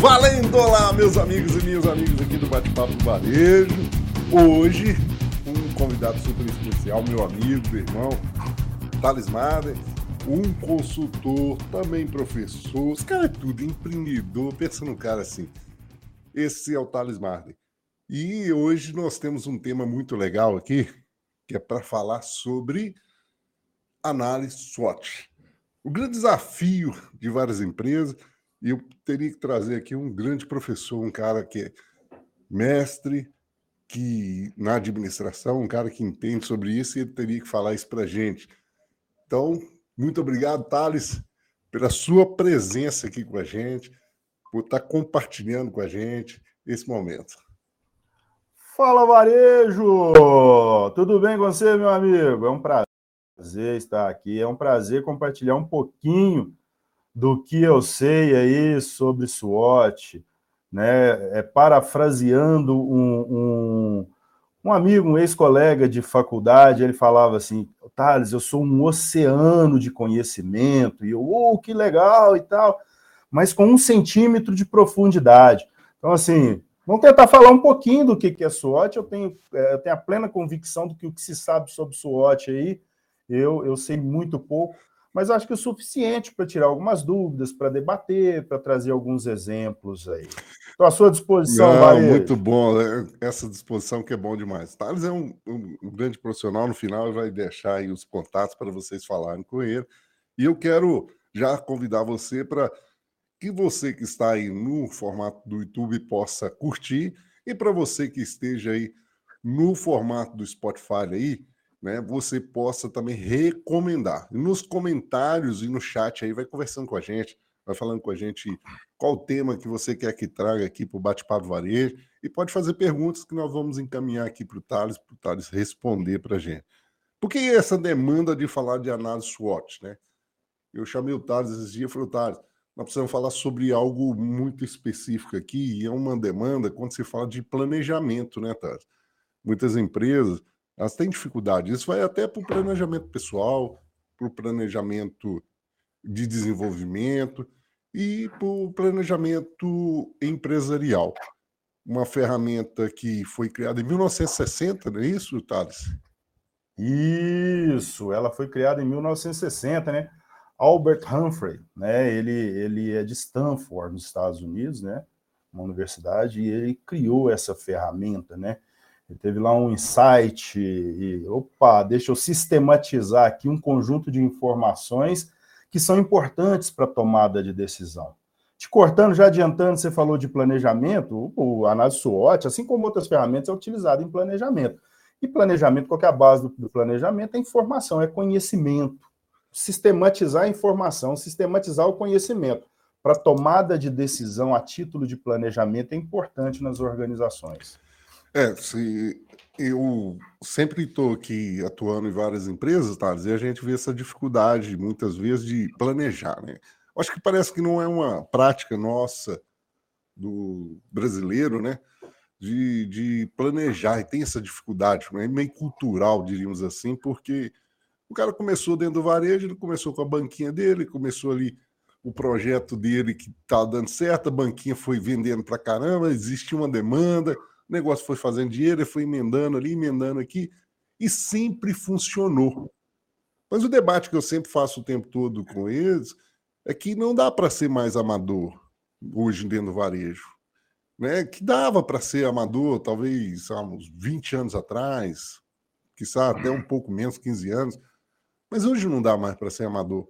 Valendo! Olá, meus amigos e minhas amigas aqui do Bate-Papo do Varejo. Hoje, um convidado super especial, meu amigo, irmão, Thales Mader, um consultor, também professor, esse cara é tudo, empreendedor, pensa num cara assim. Esse é o Thales Marden. E hoje nós temos um tema muito legal aqui, que é para falar sobre análise SWOT. O grande desafio de várias empresas, e eu teria que trazer aqui um grande professor, um cara que é mestre que na administração, um cara que entende sobre isso, e ele teria que falar isso para a gente. Então, muito obrigado, Thales, pela sua presença aqui com a gente, por estar compartilhando com a gente esse momento. Fala, Varejo! Tudo bem com você, meu amigo? É um prazer estar aqui, é um prazer compartilhar um pouquinho do que eu sei aí sobre SWOT, né? É, parafraseando um, um, um amigo, um ex-colega de faculdade, ele falava assim, Thales, eu sou um oceano de conhecimento, e eu, oh, que legal e tal, mas com um centímetro de profundidade. Então, assim, vamos tentar falar um pouquinho do que é SWOT, eu tenho, é, eu tenho a plena convicção do que o que se sabe sobre SWOT aí, eu, eu sei muito pouco, mas acho que é o suficiente para tirar algumas dúvidas, para debater, para trazer alguns exemplos aí. Estou à sua disposição, Não, Muito bom, né? essa disposição que é bom demais. Thales é um, um, um grande profissional, no final vai deixar aí os contatos para vocês falarem com ele. E eu quero já convidar você para que você que está aí no formato do YouTube possa curtir e para você que esteja aí no formato do Spotify aí, né, você possa também recomendar. Nos comentários e no chat aí, vai conversando com a gente, vai falando com a gente qual o tema que você quer que traga aqui para o Bate-Papo Varejo e pode fazer perguntas que nós vamos encaminhar aqui para o Thales, para o Thales responder para a gente. Por que essa demanda de falar de análise SWOT, né? Eu chamei o Thales esses dias e falei, Thales, nós precisamos falar sobre algo muito específico aqui, e é uma demanda quando se fala de planejamento, né, Thales? Muitas empresas elas têm dificuldade. Isso vai até para o planejamento pessoal, para o planejamento de desenvolvimento e para o planejamento empresarial. Uma ferramenta que foi criada em 1960, não é isso, Thales? Isso, ela foi criada em 1960, né? Albert Humphrey, né? Ele, ele é de Stanford, nos Estados Unidos, né? Uma universidade, e ele criou essa ferramenta, né? Ele teve lá um insight e, opa, deixa eu sistematizar aqui um conjunto de informações que são importantes para a tomada de decisão. Te cortando, já adiantando, você falou de planejamento, o análise SWOT, assim como outras ferramentas, é utilizado em planejamento. E planejamento, qual é a base do, planejamento? É informação, é conhecimento. Sistematizar a informação, sistematizar o conhecimento para tomada de decisão a título de planejamento é importante nas organizações. É, se eu sempre estou aqui atuando em várias empresas, tá? E a gente vê essa dificuldade, muitas vezes, de planejar, né? Acho que parece que não é uma prática nossa do brasileiro, né? De, de planejar, e tem essa dificuldade, é meio cultural, diríamos assim, porque o cara começou dentro do varejo, ele começou com a banquinha dele, começou ali o projeto dele que tá dando certo, a banquinha foi vendendo para caramba, existia uma demanda, o negócio foi fazendo dinheiro, foi emendando ali, emendando aqui, e sempre funcionou. Mas o debate que eu sempre faço o tempo todo com eles é que não dá para ser mais amador hoje dentro do varejo. Né? Que dava para ser amador, talvez há uns 20 anos atrás, quizá até um pouco menos, 15 anos, mas hoje não dá mais para ser amador.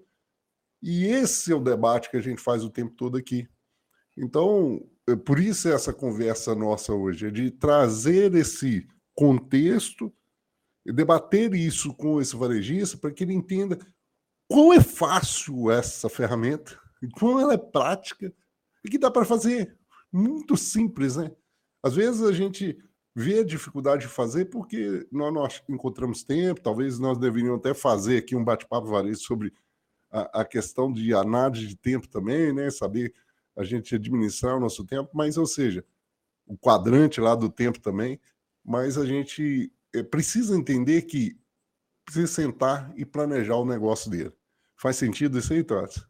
E esse é o debate que a gente faz o tempo todo aqui. Então, por isso é essa conversa nossa hoje, é de trazer esse contexto e debater isso com esse varejista para que ele entenda quão é fácil essa ferramenta, quão ela é prática e que dá para fazer. Muito simples, né? Às vezes a gente vê a dificuldade de fazer porque nós encontramos tempo, talvez nós deveríamos até fazer aqui um bate-papo varejo sobre a, a, questão de análise de tempo também, né? Saber a gente administrar o nosso tempo, mas, ou seja, o quadrante lá do tempo também, mas a gente é, precisa entender que precisa sentar e planejar o negócio dele. Faz sentido isso aí, Tots?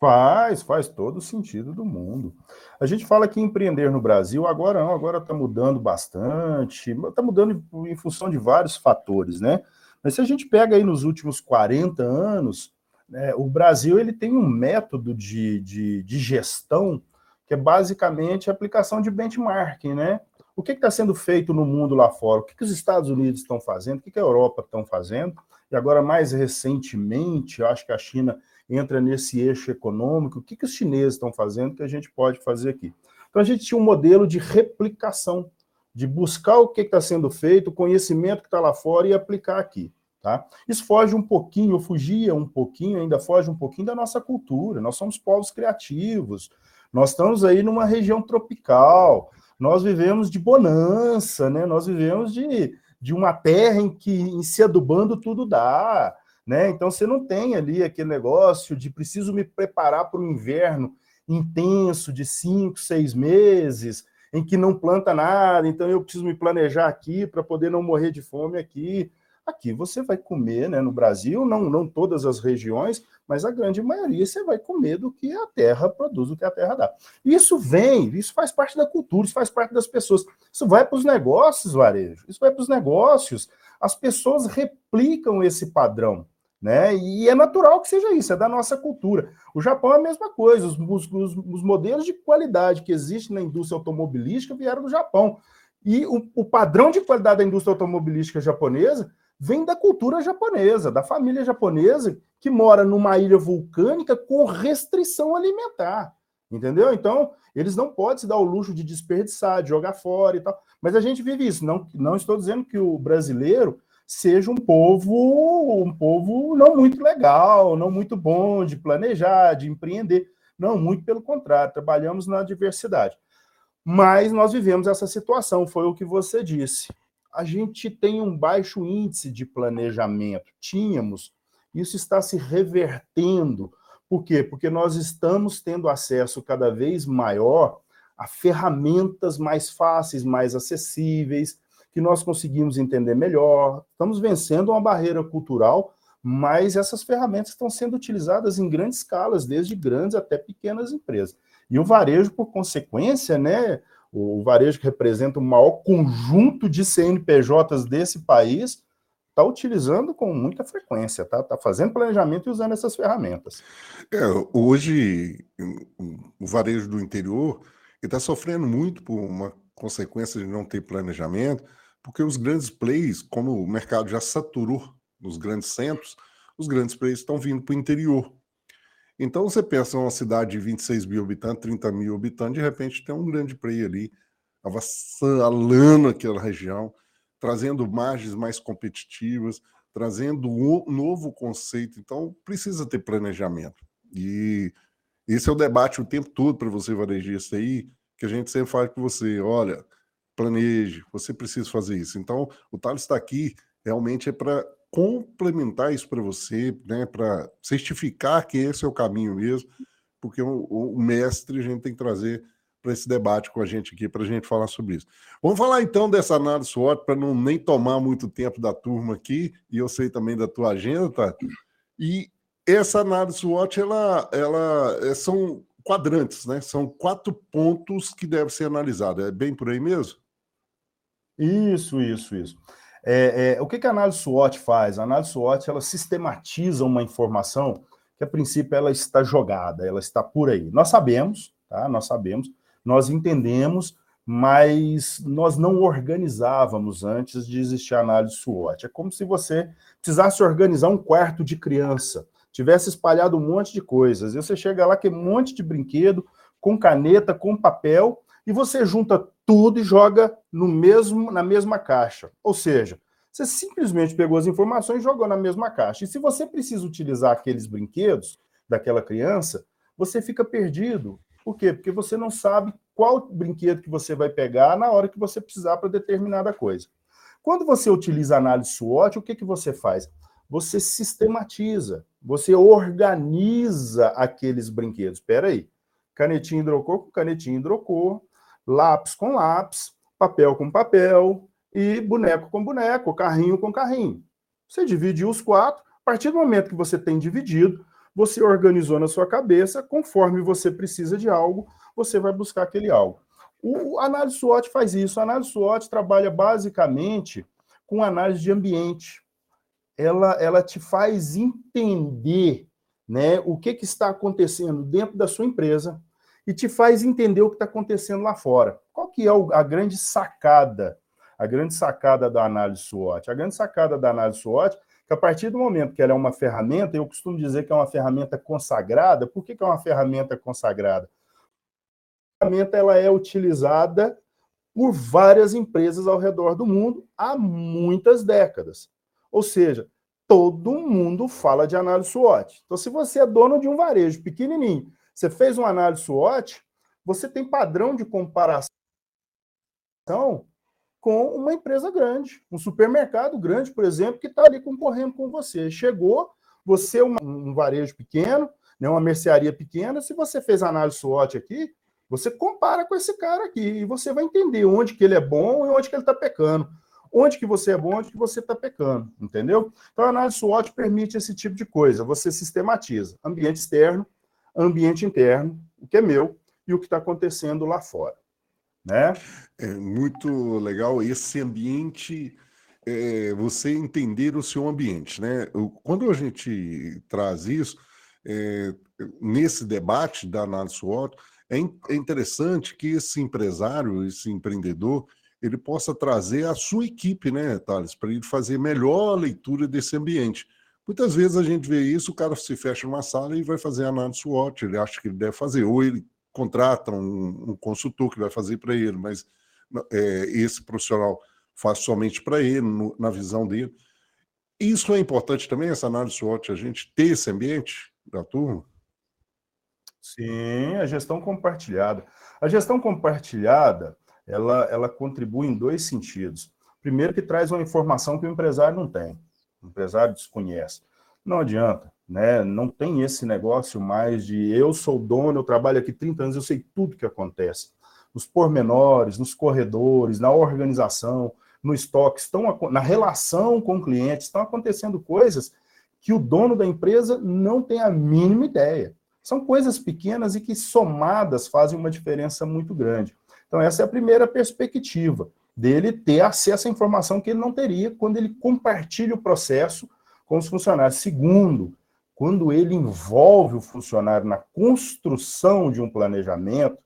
Faz, faz todo o sentido do mundo. A gente fala que empreender no Brasil, agora não, agora está mudando bastante, está mudando em função de vários fatores, né? Mas se a gente pega aí nos últimos 40 anos, né, o Brasil ele tem um método de, de, de gestão que é basicamente a aplicação de benchmarking, né? O que está sendo feito no mundo lá fora? O que, que os Estados Unidos estão fazendo? O que, que a Europa estão fazendo? E agora, mais recentemente, acho que a China entra nesse eixo econômico. O que, que os chineses estão fazendo que a gente pode fazer aqui? Então, a gente tinha um modelo de replicação, de buscar o que está sendo feito, o conhecimento que está lá fora e aplicar aqui. Tá? Isso foge um pouquinho, fugia um pouquinho, ainda foge um pouquinho da nossa cultura. Nós somos povos criativos, nós estamos aí numa região tropical, nós vivemos de bonança, né? nós vivemos de, de uma terra em que, em se adubando, tudo dá. Né? Então você não tem ali aquele negócio de preciso me preparar para o inverno intenso de cinco, seis meses, em que não planta nada, então eu preciso me planejar aqui para poder não morrer de fome aqui. Aqui você vai comer, né? No Brasil, não, não todas as regiões, mas a grande maioria você vai comer do que a terra produz, do que a terra dá. Isso vem, isso faz parte da cultura, isso faz parte das pessoas. Isso vai para os negócios, varejo, isso vai para os negócios. As pessoas replicam esse padrão né? E é natural que seja isso, é da nossa cultura. O Japão é a mesma coisa, os, os, os modelos de qualidade que existem na indústria automobilística vieram do Japão. E o, o, padrão de qualidade da indústria automobilística japonesa vem da cultura japonesa, da família japonesa que mora numa ilha vulcânica com restrição alimentar. Entendeu? Então, eles não podem se dar o luxo de desperdiçar, de jogar fora e tal. Mas a gente vive isso. Não, não estou dizendo que o brasileiro seja um povo, um povo não muito legal, não muito bom de planejar, de empreender. Não, muito pelo contrário, trabalhamos na diversidade. Mas nós vivemos essa situação, foi o que você disse. A gente tem um baixo índice de planejamento, tínhamos, isso está se revertendo. Por quê? Porque nós estamos tendo acesso cada vez maior a ferramentas mais fáceis, mais acessíveis, que nós conseguimos entender melhor. Estamos vencendo uma barreira cultural, mas essas ferramentas estão sendo utilizadas em grandes escalas, desde grandes até pequenas empresas. E o varejo, por consequência, né, o varejo que representa o maior conjunto de CNPJs desse país, está utilizando com muita frequência, tá? Está fazendo planejamento e usando essas ferramentas. É, hoje, o varejo do interior está sofrendo muito por uma consequência de não ter planejamento, porque os grandes players, como o mercado já saturou nos grandes centros, os grandes players estão vindo para o interior. Então você pensa uma cidade de 26 mil habitantes, 30 mil habitantes, de repente tem um grande player ali, avassalando aquela região, trazendo margens mais competitivas, trazendo um novo conceito. Então precisa ter planejamento. E esse é o debate o tempo todo para você, varejista aí, que a gente sempre fala com você, olha, planeje, você precisa fazer isso. Então, o Thales está aqui realmente é para complementar isso para você, né, para certificar que esse é o caminho mesmo, porque o, o mestre a gente tem que trazer para esse debate com a gente aqui, para a gente falar sobre isso. Vamos falar então dessa análise SWOT, para não nem tomar muito tempo da turma aqui, e eu sei também da tua agenda, tá? E essa análise SWOT, ela, ela é, são quadrantes, né? São quatro pontos que devem ser analisados. É bem por aí mesmo? Isso, isso, isso. É, é, o que, que a análise SWOT faz? A análise SWOT ela sistematiza uma informação que, a princípio, ela está jogada, ela está por aí. Nós sabemos, tá? Nós sabemos, nós entendemos, mas nós não organizávamos antes de existir a análise SWOT. É como se você precisasse organizar um quarto de criança, tivesse espalhado um monte de coisas. E você chega lá que um monte de brinquedo, com caneta, com papel, e você junta tudo e joga no mesmo na mesma caixa. Ou seja, você simplesmente pegou as informações e jogou na mesma caixa. E se você precisa utilizar aqueles brinquedos daquela criança, você fica perdido. Por quê? Porque você não sabe qual brinquedo que você vai pegar na hora que você precisar para determinada coisa. Quando você utiliza análise SWOT, o que, que você faz? Você sistematiza, você organiza aqueles brinquedos. Espera aí, canetinha hidrocor com canetinha hidrocor, lápis com lápis, papel com papel e boneco com boneco, carrinho com carrinho. Você dividiu os quatro, a partir do momento que você tem dividido, você organizou na sua cabeça, conforme você precisa de algo, você vai buscar aquele algo. O análise SWOT faz isso. A análise SWOT trabalha basicamente com análise de ambiente. Ela, ela te faz entender né, o que, que está acontecendo dentro da sua empresa e te faz entender o que está acontecendo lá fora. Qual que é a grande sacada? A grande sacada da análise SWOT? A grande sacada da análise SWOT que a partir do momento que ela é uma ferramenta, eu costumo dizer que é uma ferramenta consagrada. Por que, que é uma ferramenta consagrada? A ferramenta ela é utilizada por várias empresas ao redor do mundo há muitas décadas. Ou seja, todo mundo fala de análise SWOT. Então, se você é dono de um varejo pequenininho, você fez uma análise SWOT, você tem padrão de comparação com uma empresa grande, um supermercado grande, por exemplo, que está ali concorrendo com você. Chegou, você é um, varejo pequeno, né, uma mercearia pequena, se você fez análise SWOT aqui, você compara com esse cara aqui e você vai entender onde que ele é bom e onde que ele está pecando. Onde que você é bom, onde que você está pecando, entendeu? Então a análise SWOT permite esse tipo de coisa. Você sistematiza ambiente externo, ambiente interno, o que é meu e o que está acontecendo lá fora. Né? É muito legal esse ambiente, é, você entender o seu ambiente. Né? Quando a gente traz isso, é, nesse debate da análise SWOT, é, é interessante que esse empresário, esse empreendedor, ele possa trazer a sua equipe, né, Thales, para ele fazer melhor leitura desse ambiente. Muitas vezes a gente vê isso, o cara se fecha numa sala e vai fazer análise SWOT, ele acha que ele deve fazer, ou ele contrata um, um consultor que vai fazer para ele, mas é, esse profissional faz somente para ele, no, na visão dele. Isso é importante também, essa análise SWOT, a gente ter esse ambiente da turma? Sim, a gestão compartilhada. A gestão compartilhada, ela, ela contribui em dois sentidos. Primeiro, que traz uma informação que o empresário não tem, o empresário desconhece. Não adianta né? Não tem esse negócio mais de eu sou dono, eu trabalho aqui 30 anos, eu sei tudo que acontece. Nos pormenores, nos corredores, na organização, no estoque, estão na relação com o cliente, estão acontecendo coisas que o dono da empresa não tem a mínima ideia. São coisas pequenas e que somadas fazem uma diferença muito grande. Então essa é a primeira perspectiva dele ter acesso à informação que ele não teria quando ele compartilha o processo com os funcionários. Segundo, quando ele envolve o funcionário na construção de um planejamento,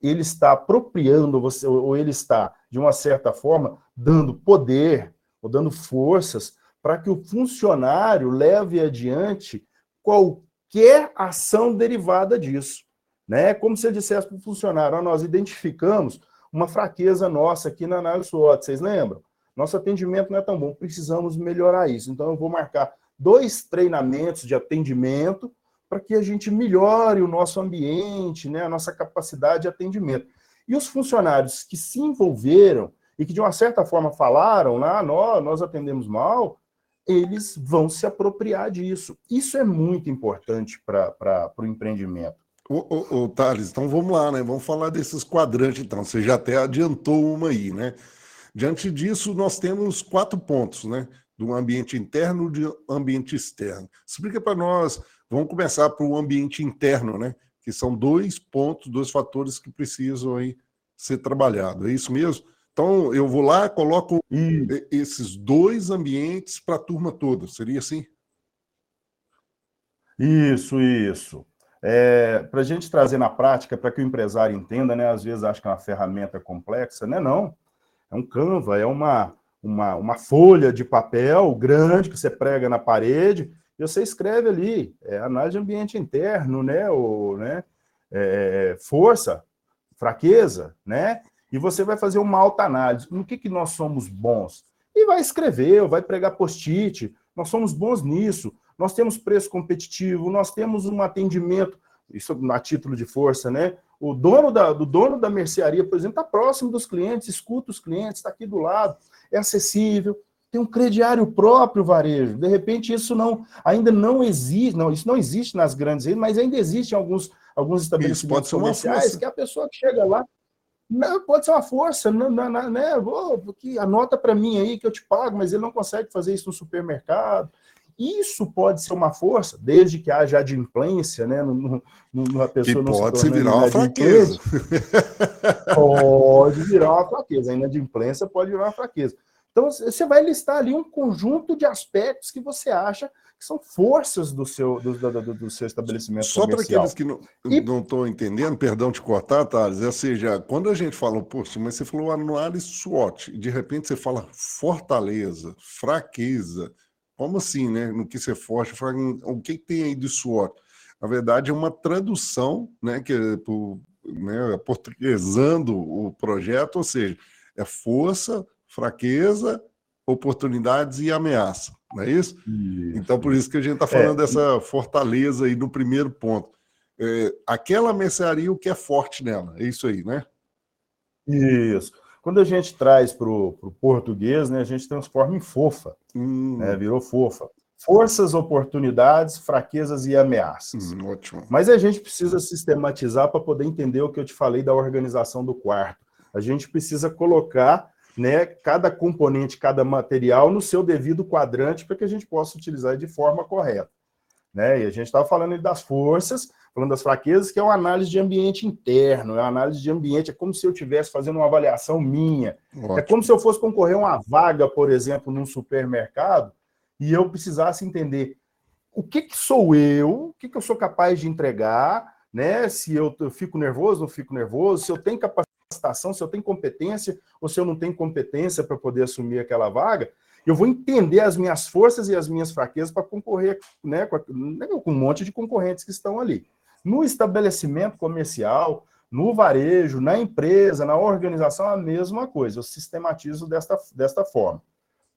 ele está apropriando você, ou ele está, de uma certa forma, dando poder, ou dando forças para que o funcionário leve adiante qualquer ação derivada disso. Né? Como se ele dissesse para o funcionário, nós identificamos uma fraqueza nossa aqui na análise SWOT, vocês lembram? Nosso atendimento não é tão bom, precisamos melhorar isso. Então, eu vou marcar dois treinamentos de atendimento para que a gente melhore o nosso ambiente, né, a nossa capacidade de atendimento. E os funcionários que se envolveram e que de uma certa forma falaram, lá, nós, nós atendemos mal, eles vão se apropriar disso. Isso é muito importante para o empreendimento. Ô, ô, ô, Thales, então vamos lá, né? Vamos falar desses quadrantes, então. Você já até adiantou uma aí, né? Diante disso, nós temos quatro pontos, né? do ambiente interno e do ambiente externo. Explica para nós, vamos começar para o ambiente interno, né? Que são dois pontos, dois fatores que precisam aí ser trabalhados. É isso mesmo? Então, eu vou lá, coloco hum. esses dois ambientes para a turma toda. Seria assim? Isso, isso. É, para a gente trazer na prática, para que o empresário entenda, né? Às vezes acha que é uma ferramenta complexa, né? Não. É um Canva, é uma, uma, uma folha de papel grande que você prega na parede e você escreve ali, é, análise de ambiente interno, né, ou, né, é, força, fraqueza, né, e você vai fazer uma alta análise. No que, que nós somos bons? E vai escrever, ou vai pregar post-it, nós somos bons nisso, nós temos preço competitivo, nós temos um atendimento, isso a título de força, né? O dono da, do dono da mercearia, por exemplo, está próximo dos clientes, escuta os clientes, está aqui do lado é acessível, tem um crediário próprio varejo. De repente, isso não ainda não existe, não, isso não existe nas grandes redes, mas ainda existe em alguns, alguns estabelecimentos comerciais que a pessoa que chega lá não, pode ser uma força, não, não, né? Vou, que anota para mim aí que eu te pago, mas ele não consegue fazer isso no supermercado. Isso pode ser uma força, desde que haja adimplência, né? Numa pessoa que pode se virar uma fraqueza. Pode virar uma fraqueza. A inadimplência pode virar uma fraqueza. Então, você vai listar ali um conjunto de aspectos que você acha que são forças do seu, do, do, do seu estabelecimento Só para aqueles que não estão entendendo, perdão de cortar, Thales, ou seja, quando a gente fala, poxa, mas você falou análise SWOT, de repente você fala fortaleza, fraqueza, como assim, né? No que você forte, o que tem aí de SWOT? Na verdade, é uma tradução, né, que é por, né, portuguesando o projeto, ou seja, é força, fraqueza, oportunidades e ameaça, não é isso? isso. Então, por isso que a gente está falando é, dessa fortaleza aí no primeiro ponto. É, aquela mercearia, o que é forte nela, é isso aí, né? Isso. Quando a gente traz para o português, né, a gente transforma em fofa, hum. né, virou fofa. Forças, oportunidades, fraquezas e ameaças. Hum, ótimo. Mas a gente precisa sistematizar para poder entender o que eu te falei da organização do quarto. A gente precisa colocar né, cada componente, cada material no seu devido quadrante para que a gente possa utilizar de forma correta. Né? E a gente estava falando das forças, falando das fraquezas, que é uma análise de ambiente interno, é uma análise de ambiente, é como se eu estivesse fazendo uma avaliação minha. Ótimo. É como se eu fosse concorrer a uma vaga, por exemplo, num supermercado, e eu precisasse entender o que, que sou eu, o que, que eu sou capaz de entregar, né? Se eu, eu fico nervoso, não fico nervoso, se eu tenho capacidade capacitação, se eu tenho competência ou se eu não tenho competência para poder assumir aquela vaga, eu vou entender as minhas forças e as minhas fraquezas para concorrer né, com, né, com um monte de concorrentes que estão ali. No estabelecimento comercial, no varejo, na empresa, na organização, a mesma coisa. Eu sistematizo desta, desta forma.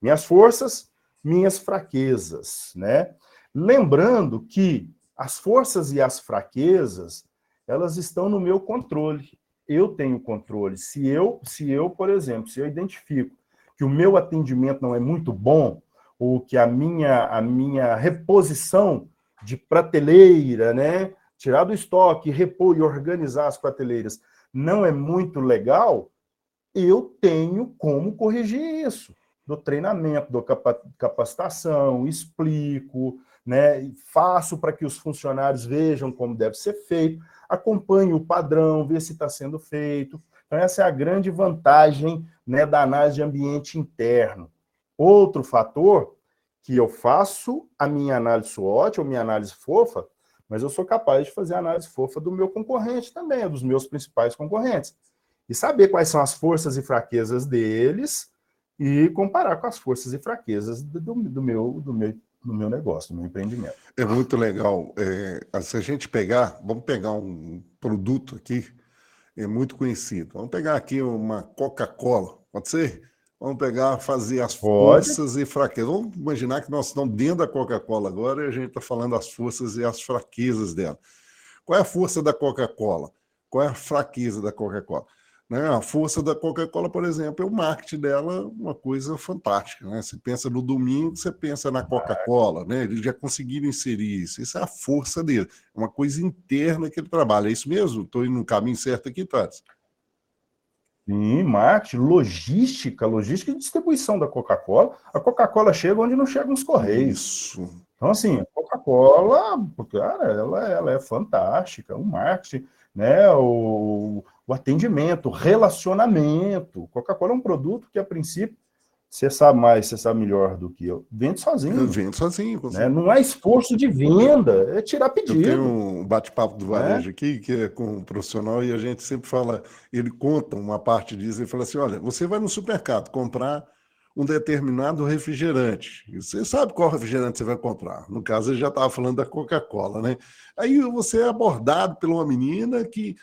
Minhas forças, minhas fraquezas, né? Lembrando que as forças e as fraquezas, elas estão no meu controle eu tenho controle. Se eu, se eu, por exemplo, se eu identifico que o meu atendimento não é muito bom, ou que a minha, a minha reposição de prateleira, né, tirar do estoque, repor e organizar as prateleiras não é muito legal, eu tenho como corrigir isso. Do treinamento, do capacitação, explico, né, faço para que os funcionários vejam como deve ser feito acompanhe o padrão, vê se está sendo feito. Então, essa é a grande vantagem né, da análise de ambiente interno. Outro fator que eu faço a minha análise SWOT ou minha análise fofa, mas eu sou capaz de fazer a análise fofa do meu concorrente também, dos meus principais concorrentes. E saber quais são as forças e fraquezas deles e comparar com as forças e fraquezas do, do meu, do meu no meu negócio, no meu empreendimento. É muito legal. É, se a gente pegar, vamos pegar um produto aqui, é muito conhecido. Vamos pegar aqui uma Coca-Cola, pode ser? Vamos pegar, fazer as pode. forças e fraquezas. Vamos imaginar que nós estamos dentro da Coca-Cola agora e a gente está falando as forças e as fraquezas dela. Qual é a força da Coca-Cola? Qual é a fraqueza da Coca-Cola? Né? A força da Coca-Cola, por exemplo, é o marketing dela uma coisa fantástica. Né? Você pensa no domingo, você pensa na Coca-Cola, né? eles já conseguiram inserir isso. Isso é a força dele, é uma coisa interna que ele trabalha. É isso mesmo? Estou indo no caminho certo aqui, Thales? Sim, marketing, logística, logística e distribuição da Coca-Cola. A Coca-Cola chega onde não chegam os correios. Isso. Então, assim, a Coca-Cola, cara, ela, ela é fantástica. O marketing, né? O, o atendimento, o relacionamento. Coca-Cola é um produto que, a princípio, você sabe mais, você sabe melhor do que eu. Vende sozinho. Vende sozinho. Né? Não é esforço de venda, é tirar pedido. Eu tenho um bate-papo do varejo é? aqui, que é com um profissional, e a gente sempre fala, ele conta uma parte disso, ele fala assim: olha, você vai no supermercado comprar um determinado refrigerante. Você sabe qual refrigerante você vai comprar. No caso, ele já estava falando da Coca-Cola, né? Aí você é abordado por uma menina que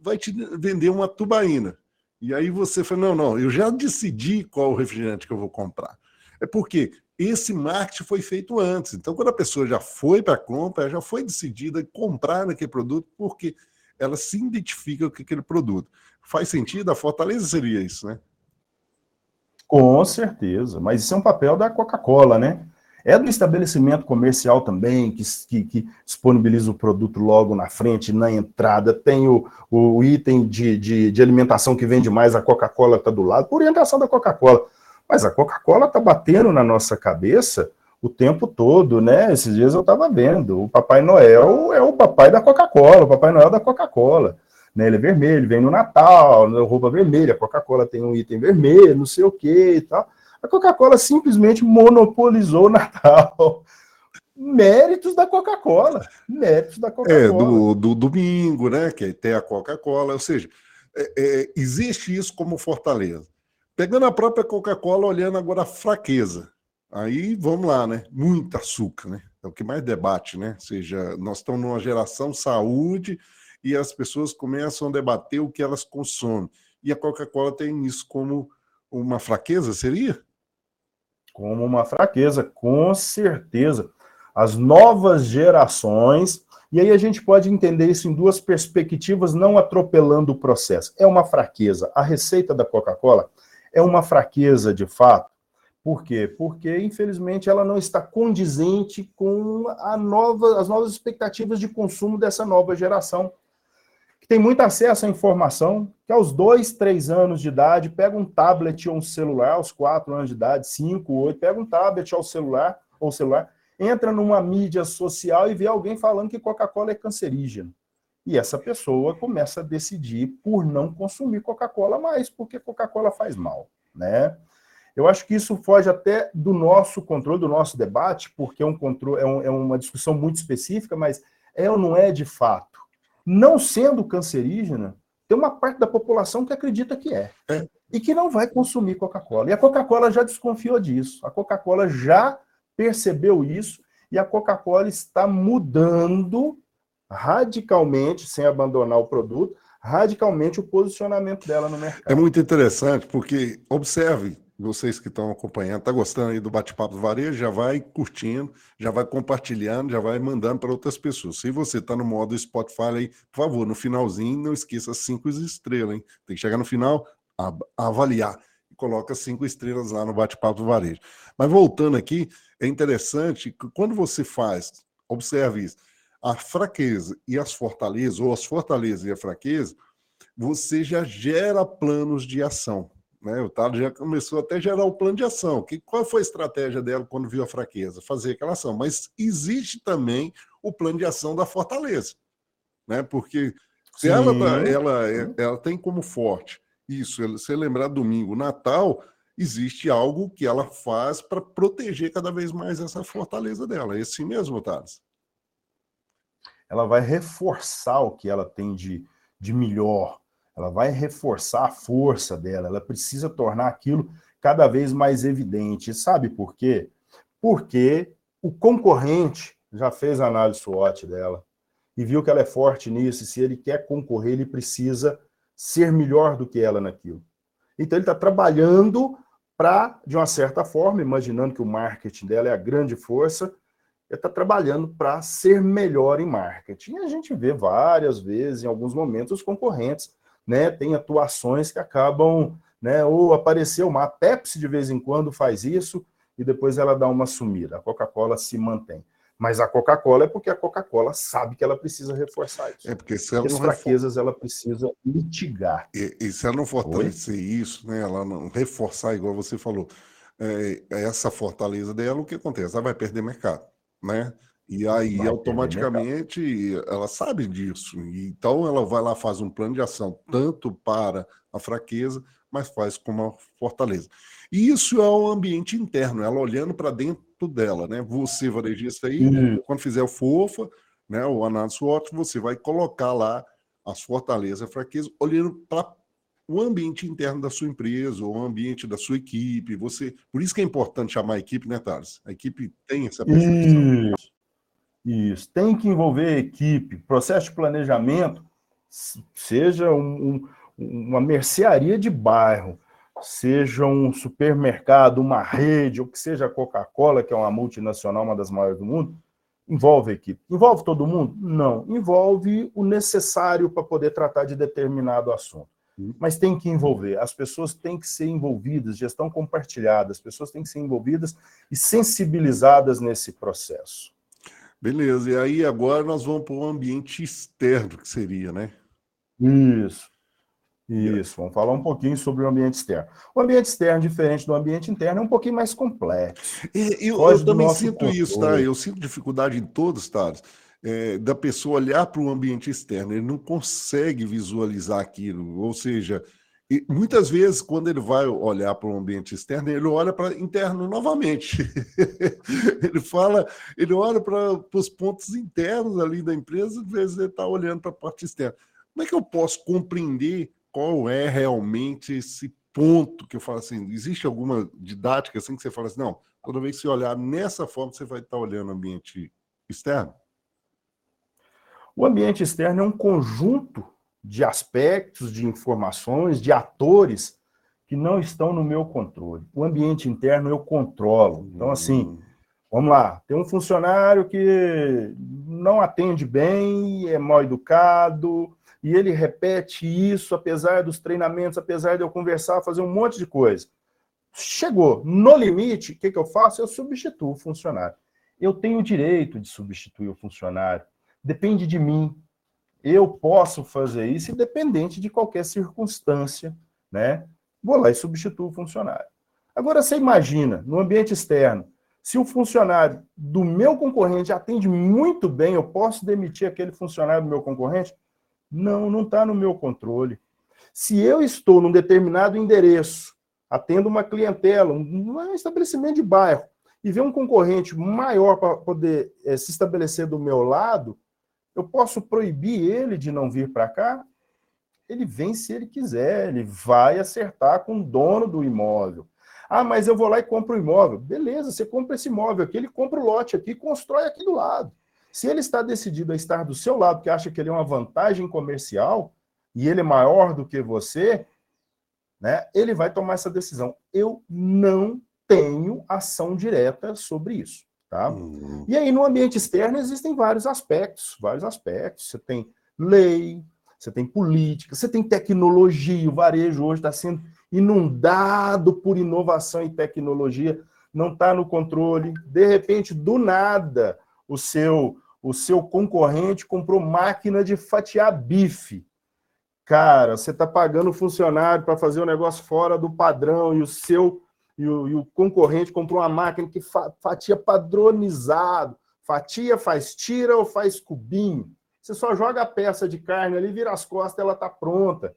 vai te vender uma tubaína. E aí você fala: não, não, eu já decidi qual refrigerante que eu vou comprar. É porque esse marketing foi feito antes. Então, quando a pessoa já foi para a compra, já foi decidida comprar naquele produto, porque ela se identifica com aquele produto. Faz sentido? A fortaleza seria isso, né? Com certeza, mas isso é um papel da Coca-Cola, né? É do estabelecimento comercial também, que, que, que, disponibiliza o produto logo na frente, na entrada. Tem o, o item de, de, de alimentação que vende mais, a Coca-Cola está do lado, por orientação da Coca-Cola. Mas a Coca-Cola está batendo na nossa cabeça o tempo todo, né? Esses dias eu estava vendo. O Papai Noel é o papai da Coca-Cola, o Papai Noel da Coca-Cola. Né? Ele é vermelho, vem no Natal, na roupa vermelha, Coca-Cola tem um item vermelho, não sei o que e tal. A Coca-Cola simplesmente monopolizou o Natal. Méritos da Coca-Cola. Méritos da Coca-Cola. É, do, do, domingo, né? Que tem a Coca-Cola. Ou seja, é, é, existe isso como fortaleza. Pegando a própria Coca-Cola, olhando agora a fraqueza. Aí vamos lá, né? Muito açúcar, né? É o que mais debate, né? Ou seja, nós estamos numa geração saúde e as pessoas começam a debater o que elas consomem. E a Coca-Cola tem isso como uma fraqueza, seria? Como uma fraqueza, com certeza. As novas gerações, e aí a gente pode entender isso em duas perspectivas, não atropelando o processo. É uma fraqueza. A receita da Coca-Cola é uma fraqueza de fato por quê? Porque, infelizmente, ela não está condizente com nova, as novas expectativas de consumo dessa nova geração, tem muito acesso à informação, que aos dois, três anos de idade pega um tablet ou um celular, aos quatro anos de idade, cinco, oito, pega um tablet ou celular, ou celular, entra numa mídia social e vê alguém falando que Coca-Cola é cancerígena. E essa pessoa começa a decidir por não consumir Coca-Cola mais, porque Coca-Cola faz mal, né? Eu acho que isso foge até do nosso controle, do nosso debate, porque é, um controle, é, um, é uma discussão muito específica, mas é ou não é de fato? Não sendo cancerígena, tem uma parte da população que acredita que é. é. E que não vai consumir Coca-Cola. E a Coca-Cola já desconfiou disso. A Coca-Cola já percebeu isso e a Coca-Cola está mudando radicalmente, sem abandonar o produto, radicalmente o posicionamento dela no mercado. É muito interessante, porque, observe, vocês que estão acompanhando, está gostando aí do bate-papo do varejo, já vai curtindo, já vai compartilhando, já vai mandando para outras pessoas. Se você está no modo Spotify aí, por favor, no finalzinho, não esqueça cinco estrelas, hein? Tem que chegar no final, avaliar e coloca cinco estrelas lá no bate-papo do varejo. Mas voltando aqui, é interessante que quando você faz, observe isso, a fraqueza e as fortalezas, ou as fortalezas e a fraqueza, você já gera planos de ação. Né? O Tado já começou até a gerar o plano de ação. Que, qual foi a estratégia dela quando viu a fraqueza? Fazer aquela ação. Mas existe também o plano de ação da fortaleza. Né? Porque se ela, tá, ela, ela tem como forte isso, você lembrar domingo, Natal, existe algo que ela faz para proteger cada vez mais essa fortaleza dela. É assim mesmo, Thales? Ela vai reforçar o que ela tem de, de melhor, ela vai reforçar a força dela, ela precisa tornar aquilo cada vez mais evidente. Sabe por quê? Porque o concorrente já fez a análise SWOT dela e viu que ela é forte nisso, e se ele quer concorrer, ele precisa ser melhor do que ela naquilo. Então ele está trabalhando para, de uma certa forma, imaginando que o marketing dela é a grande força, ele está trabalhando para ser melhor em marketing. E a gente vê várias vezes, em alguns momentos, os concorrentes né, tem atuações que acabam, né, ou apareceu uma a Pepsi de vez em quando faz isso e depois ela dá uma sumida. A Coca-Cola se mantém. Mas a Coca-Cola é porque a Coca-Cola sabe que ela precisa reforçar isso. É porque se ela as fraquezas ela precisa mitigar. E, e se ela não fortalecer Oi? isso, né, ela não reforçar, igual você falou, é, essa fortaleza dela, o que acontece? Ela vai perder mercado, né? E aí, vai automaticamente, ela sabe disso. Então, ela vai lá, faz um plano de ação, tanto para a fraqueza, mas faz com uma fortaleza. E isso é um ambiente interno, ela olhando para dentro dela, né? Você, varejista aí, uhum. quando fizer o FOFA, né, o análise SWOT, você vai colocar lá as fortalezas e a fraqueza, olhando para o ambiente interno da sua empresa, o ambiente da sua equipe. Você, por isso que é importante chamar a equipe, né, Thales? A equipe tem essa percepção. Isso. Isso. Tem que envolver equipe, processo de planejamento, seja um, um, uma mercearia de bairro, seja um supermercado, uma rede, ou que seja a Coca-Cola, que é uma multinacional, uma das maiores do mundo, envolve a equipe. Envolve todo mundo? Não. Envolve o necessário para poder tratar de determinado assunto. Uhum. Mas tem que envolver. As pessoas têm que ser envolvidas, gestão compartilhada, as pessoas têm que ser envolvidas e sensibilizadas nesse processo. Beleza, e aí agora nós vamos para o ambiente externo, que seria, né? Isso. Isso, vamos falar um pouquinho sobre o ambiente externo. O ambiente externo, diferente do ambiente interno, é um pouquinho mais complexo. eu, eu também sinto controle. isso, tá? Eu sinto dificuldade em todos, tá? É, da pessoa olhar para o ambiente externo, ele não consegue visualizar aquilo, ou seja, e muitas vezes, quando ele vai olhar para o ambiente externo, ele olha para interno novamente. ele fala, ele olha para os pontos internos ali da empresa, às vezes ele está olhando para a parte externa. Como é que eu posso compreender qual é realmente esse ponto que eu falo assim? Existe alguma didática assim que você fala assim, não, toda vez que você olhar nessa forma, você vai estar tá olhando o ambiente externo? O ambiente externo é um conjunto de aspectos, de informações, de atores que não estão no meu controle. O ambiente interno eu controlo. Então, assim, hum. vamos lá. Tem um funcionário que não atende bem, é mal educado, e ele repete isso, apesar dos treinamentos, apesar de eu conversar, fazer um monte de coisa. Chegou no limite, o que, que eu faço? Eu substituo o funcionário. Eu tenho o direito de substituir o funcionário. Depende de mim eu posso fazer isso independente de qualquer circunstância, né? Vou lá e substituo o funcionário. Agora, você imagina, no ambiente externo, se o funcionário do meu concorrente atende muito bem, eu posso demitir aquele funcionário do meu concorrente? Não, não está no meu controle. Se eu estou num determinado endereço, atendo uma clientela, um estabelecimento de bairro, e vê um concorrente maior para poder é, se estabelecer do meu lado, eu posso proibir ele de não vir para cá? Ele vem se ele quiser, ele vai acertar com o dono do imóvel. Ah, mas eu vou lá e compro o imóvel. Beleza, você compra esse imóvel aqui, ele compra o lote aqui constrói aqui do lado. Se ele está decidido a estar do seu lado, que acha que ele é uma vantagem comercial, e ele é maior do que você, né, ele vai tomar essa decisão. Eu não tenho ação direta sobre isso. Tá? Uhum. E aí, no ambiente externo, existem vários aspectos, vários aspectos. Você tem lei, você tem política, você tem tecnologia. O varejo hoje está sendo inundado por inovação e tecnologia, não está no controle. De repente, do nada, o seu, o seu concorrente comprou máquina de fatiar bife. Cara, você está pagando o funcionário para fazer o um negócio fora do padrão e o seu e o, e o concorrente comprou uma máquina que fatia padronizado. Fatia faz tira ou faz cubinho. Você só joga a peça de carne ali, vira as costas, ela está pronta.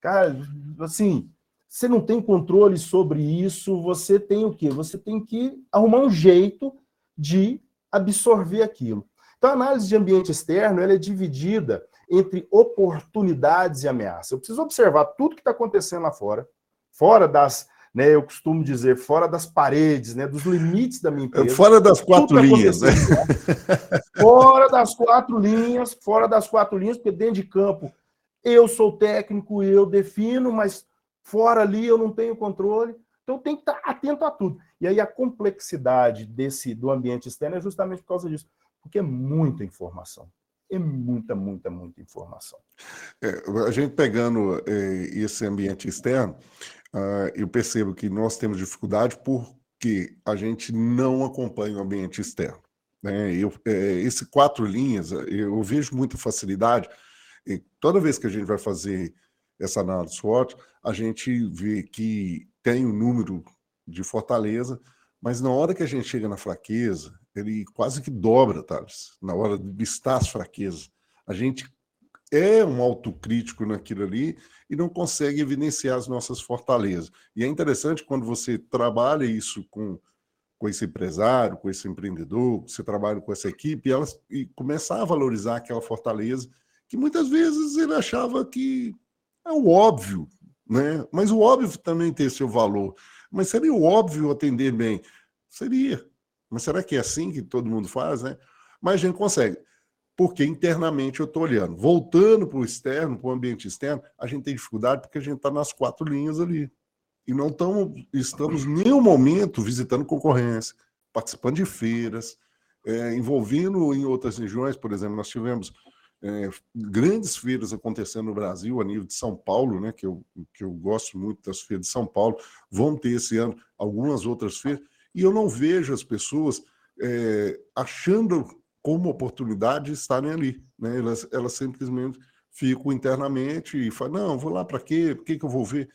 Cara, assim, você não tem controle sobre isso, você tem o quê? Você tem que arrumar um jeito de absorver aquilo. Então, a análise de ambiente externo ela é dividida entre oportunidades e ameaças. Eu preciso observar tudo que está acontecendo lá fora, fora das né, eu costumo dizer, fora das paredes, né, dos limites da minha empresa. Fora das quatro linhas, né? Fora das quatro linhas, fora das quatro linhas, porque dentro de campo eu sou técnico, eu defino, mas fora ali eu não tenho controle. Então tem que estar atento a tudo. E aí a complexidade desse do ambiente externo é justamente por causa disso, porque é muita informação. É muita, muita, muita informação. É, a gente pegando é, esse ambiente externo, uh, eu percebo que nós temos dificuldade porque a gente não acompanha o ambiente externo. Né? Eu, é, esse quatro linhas, eu vejo muita facilidade. E toda vez que a gente vai fazer essa análise SWOT, a gente vê que tem um número de fortaleza, mas na hora que a gente chega na fraqueza, ele quase que dobra, Thales, na hora de listar as fraquezas. A gente é um autocrítico naquilo ali e não consegue evidenciar as nossas fortalezas. E é interessante quando você trabalha isso com, com esse empresário, com esse empreendedor, você trabalha com essa equipe, e, elas, e começar a valorizar aquela fortaleza que muitas vezes ele achava que é o óbvio, né? Mas o óbvio também tem seu valor. Mas seria o óbvio atender bem? Seria. Mas será que é assim que todo mundo faz, né? Mas a gente consegue porque internamente eu estou olhando. Voltando para o externo, para o ambiente externo, a gente tem dificuldade porque a gente está nas quatro linhas ali. E não tamo, estamos, em nenhum momento, visitando concorrência, participando de feiras, é, envolvendo em outras regiões. Por exemplo, nós tivemos é, grandes feiras acontecendo no Brasil, a nível de São Paulo, né, que, eu, que eu gosto muito das feiras de São Paulo. Vão ter esse ano algumas outras feiras. E eu não vejo as pessoas é, achando como oportunidade estarem ali. Né? Elas, elas simplesmente fico internamente e falo, não, vou lá para quê? Por que, que eu vou ver?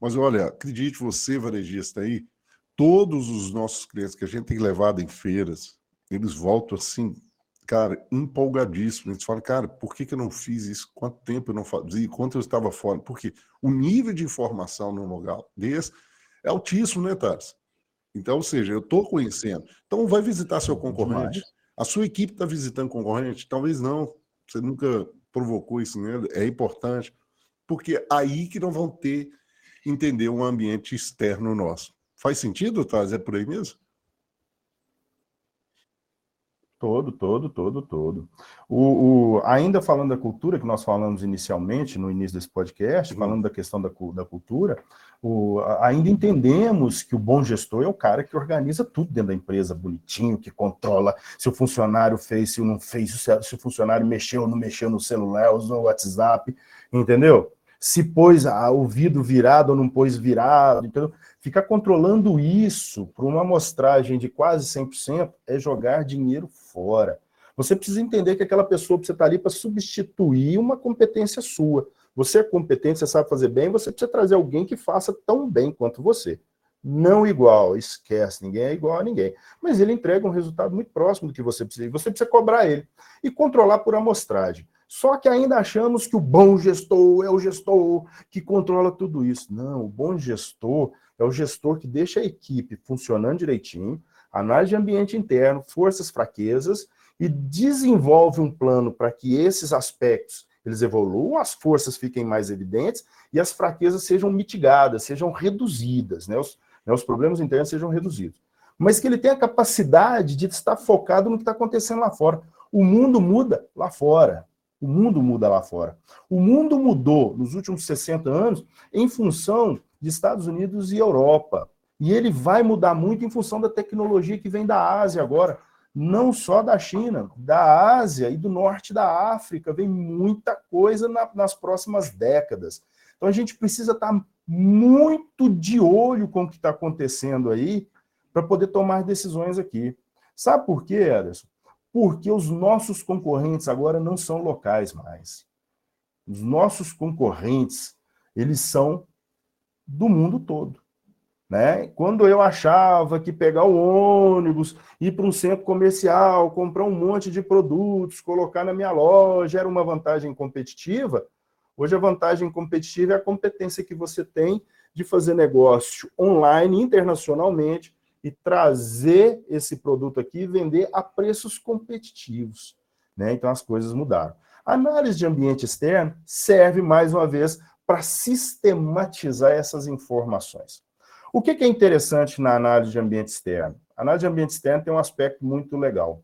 Mas olha, acredite você, varejista aí, todos os nossos clientes que a gente tem levado em feiras, eles voltam assim, cara, empolgadíssimos. Eles falam, cara, por que, que eu não fiz isso? Quanto tempo eu não fazia? Quanto eu estava fora? Porque o nível de informação no lugar desse é altíssimo, né, Thales? Então, ou seja, eu estou conhecendo. Então, vai visitar seu concorrente. A sua equipe está visitando concorrente? Talvez não. Você nunca provocou isso nele. É importante. Porque aí que não vão ter entender um ambiente externo nosso. Faz sentido, Thales? É por aí mesmo? Todo, todo, todo, todo. O, o, ainda falando da cultura, que nós falamos inicialmente, no início desse podcast, uhum. falando da questão da, da cultura, o, ainda entendemos que o bom gestor é o cara que organiza tudo dentro da empresa, bonitinho, que controla se o funcionário fez, se não fez, se, se o funcionário mexeu ou não mexeu no celular, usou o WhatsApp, entendeu? Se pôs o vidro virado ou não pôs virado, entendeu? Ficar controlando isso para uma amostragem de quase 100% é jogar dinheiro fora. Você precisa entender que aquela pessoa precisa estar ali para substituir uma competência sua. Você é competente, você sabe fazer bem, você precisa trazer alguém que faça tão bem quanto você. Não igual, esquece, ninguém é igual a ninguém. Mas ele entrega um resultado muito próximo do que você precisa. E você precisa cobrar ele. E controlar por amostragem. Só que ainda achamos que o bom gestor é o gestor que controla tudo isso. Não, o bom gestor é o gestor que deixa a equipe funcionando direitinho, análise de ambiente interno, forças, fraquezas, e desenvolve um plano para que esses aspectos eles evoluam, as forças fiquem mais evidentes e as fraquezas sejam mitigadas, sejam reduzidas, né? Os, né, os problemas internos sejam reduzidos. Mas que ele tenha a capacidade de estar focado no que está acontecendo lá fora. O mundo muda lá fora. O mundo muda lá fora. O mundo mudou nos últimos 60 anos em função de Estados Unidos e Europa. E ele vai mudar muito em função da tecnologia que vem da Ásia agora, não só da China, da Ásia e do norte da África, vem muita coisa na, nas próximas décadas. Então a gente precisa estar muito de olho com o que está acontecendo aí para poder tomar decisões aqui. Sabe por quê, Ederson? Porque os nossos concorrentes agora não são locais mais. Os nossos concorrentes, eles são do mundo todo. Né? Quando eu achava que pegar o ônibus, ir para um centro comercial, comprar um monte de produtos, colocar na minha loja era uma vantagem competitiva, hoje a vantagem competitiva é a competência que você tem de fazer negócio online, internacionalmente, e trazer esse produto aqui e vender a preços competitivos. Né? Então as coisas mudaram. A análise de ambiente externo serve, mais uma vez, para sistematizar essas informações. O que é interessante na análise de ambiente externo? A análise de ambiente externo tem um aspecto muito legal.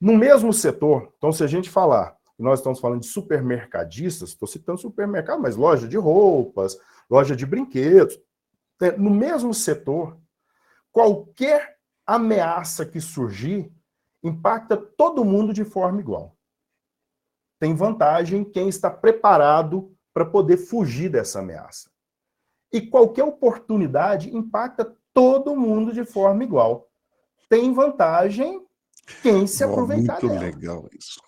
No mesmo setor, então, se a gente falar, nós estamos falando de supermercadistas, estou citando supermercado, mas loja de roupas, loja de brinquedos, né, no mesmo setor, qualquer ameaça que surgir impacta todo mundo de forma igual. Tem vantagem quem está preparado para poder fugir dessa ameaça. E qualquer oportunidade impacta todo mundo de forma igual. Tem vantagem quem se aproveitar muito dela. legal isso.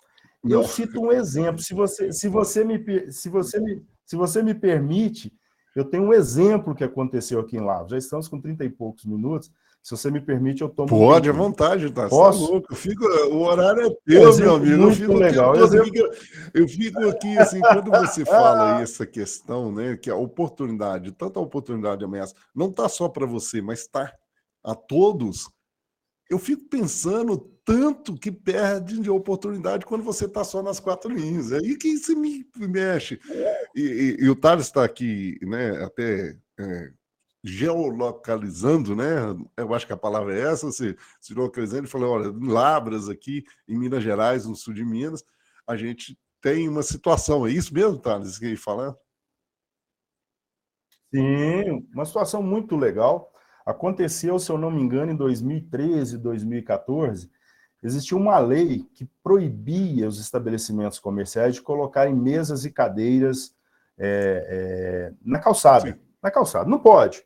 Eu cito um exemplo. Se você, se você me, se você me, se você me permite, eu tenho um exemplo que aconteceu aqui em Lavras. Já estamos com 30 e poucos minutos. Se você me permite, eu tomo. Pode, à vontade, tá? Posso? Tá louco. Fico, o horário é teu, meu amigo. Muito eu fico legal. Todo, eu, fico, eu fico aqui, assim, quando você fala aí essa questão, né? Que a oportunidade, tanto a oportunidade de ameaça, não está só para você, mas está a todos. Eu fico pensando tanto que perde de oportunidade quando você está só nas quatro linhas. É aí que se me mexe. E, e, e o Thales está aqui, né? Até. É, geolocalizando, né? Eu acho que a palavra é essa, se, se localizando, ele falou, olha, em Labras aqui, em Minas Gerais, no sul de Minas, a gente tem uma situação, é isso mesmo, Thales, que falar? Sim, uma situação muito legal. Aconteceu, se eu não me engano, em 2013, 2014, existia uma lei que proibia os estabelecimentos comerciais de colocarem mesas e cadeiras é, é, na calçada. Sim. Na calçada, não pode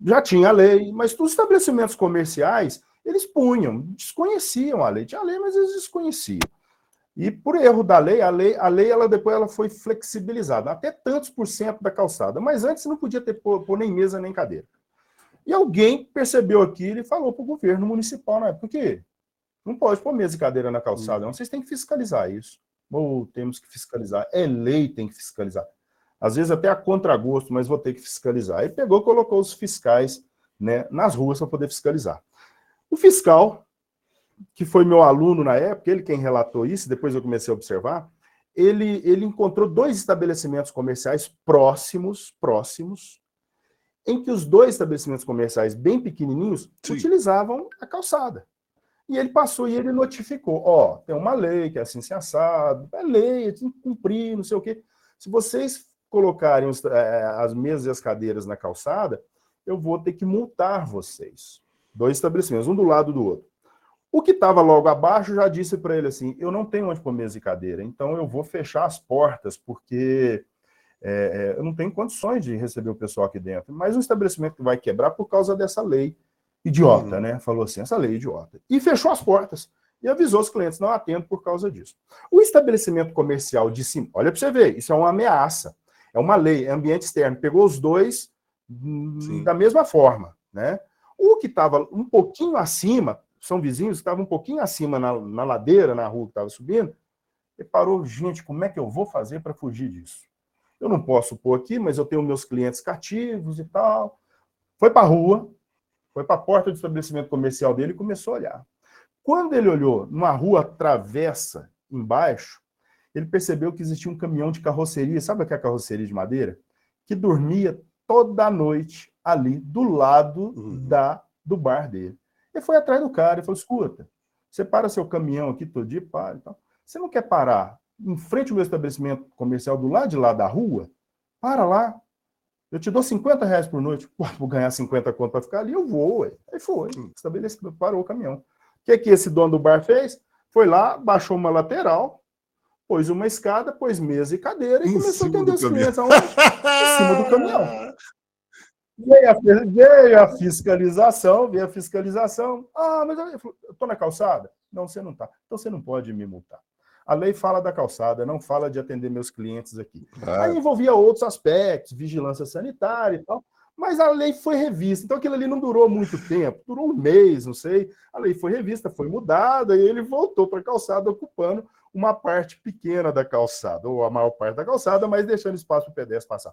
já tinha a lei, mas os estabelecimentos comerciais, eles punham, desconheciam a lei. Tinha a lei, mas eles desconheciam. E por erro da lei, a lei, a lei ela depois ela foi flexibilizada, até tantos por cento da calçada. Mas antes não podia ter pôr, pôr nem mesa nem cadeira. E alguém percebeu aquilo e falou para o governo municipal na época que não pode pôr mesa e cadeira na calçada, não. Vocês têm que fiscalizar isso. Ou temos que fiscalizar. É lei, tem que fiscalizar. Às vezes até a contragosto, mas vou ter que fiscalizar. Aí pegou, colocou os fiscais né, nas ruas para poder fiscalizar. O fiscal que foi meu aluno na época, ele quem relatou isso, depois eu comecei a observar, ele, ele encontrou dois estabelecimentos comerciais próximos, próximos, em que os dois estabelecimentos comerciais bem pequenininhos Sim. utilizavam a calçada. E ele passou e ele notificou, ó, oh, tem uma lei que é assim se assado, é lei, tem que cumprir, não sei o quê. Se vocês colocarem os, é, as mesas e as cadeiras na calçada, eu vou ter que multar vocês. Dois estabelecimentos, um do lado do outro. O que estava logo abaixo já disse para ele assim: eu não tenho onde pôr mesa e cadeira, então eu vou fechar as portas, porque é, é, eu não tenho condições de receber o pessoal aqui dentro. Mas um estabelecimento que vai quebrar por causa dessa lei idiota, uhum. né? Falou assim: essa lei idiota. E fechou as portas. E avisou os clientes: não atendo por causa disso. O estabelecimento comercial de cima, olha para você ver, isso é uma ameaça. É uma lei, é ambiente externo. Pegou os dois Sim. da mesma forma, né? O que estava um pouquinho acima são vizinhos que estavam um pouquinho acima na, na ladeira, na rua que estava subindo, e parou, gente, como é que eu vou fazer para fugir disso? Eu não posso pôr aqui, mas eu tenho meus clientes cativos e tal. Foi para a rua, foi para a porta do estabelecimento comercial dele e começou a olhar. Quando ele olhou numa rua travessa embaixo, ele percebeu que existia um caminhão de carroceria, sabe aquela carroceria de madeira? Que dormia toda noite ali do lado uhum. da, do bar dele. Ele foi atrás do cara e falou: escuta, você para seu caminhão aqui todo dia, para. Então, você não quer parar em frente ao meu estabelecimento comercial do lado de lá da rua? Para lá. Eu te dou 50 reais por noite. Pô, vou ganhar 50 conto para ficar ali, eu vou. Ué. Aí foi. Estabelecimento, parou o caminhão. O que, que esse dono do bar fez? Foi lá, baixou uma lateral, pôs uma escada, pôs mesa e cadeira e em começou a atender os clientes aonde? em cima do caminhão. Veio a, veio a fiscalização, veio a fiscalização. Ah, mas eu estou na calçada? Não, você não está. Então você não pode me multar. A lei fala da calçada, não fala de atender meus clientes aqui. Aí envolvia outros aspectos, vigilância sanitária e tal, mas a lei foi revista. Então aquilo ali não durou muito tempo, durou um mês, não sei. A lei foi revista, foi mudada e ele voltou para a calçada ocupando uma parte pequena da calçada, ou a maior parte da calçada, mas deixando espaço para o pedestre passar.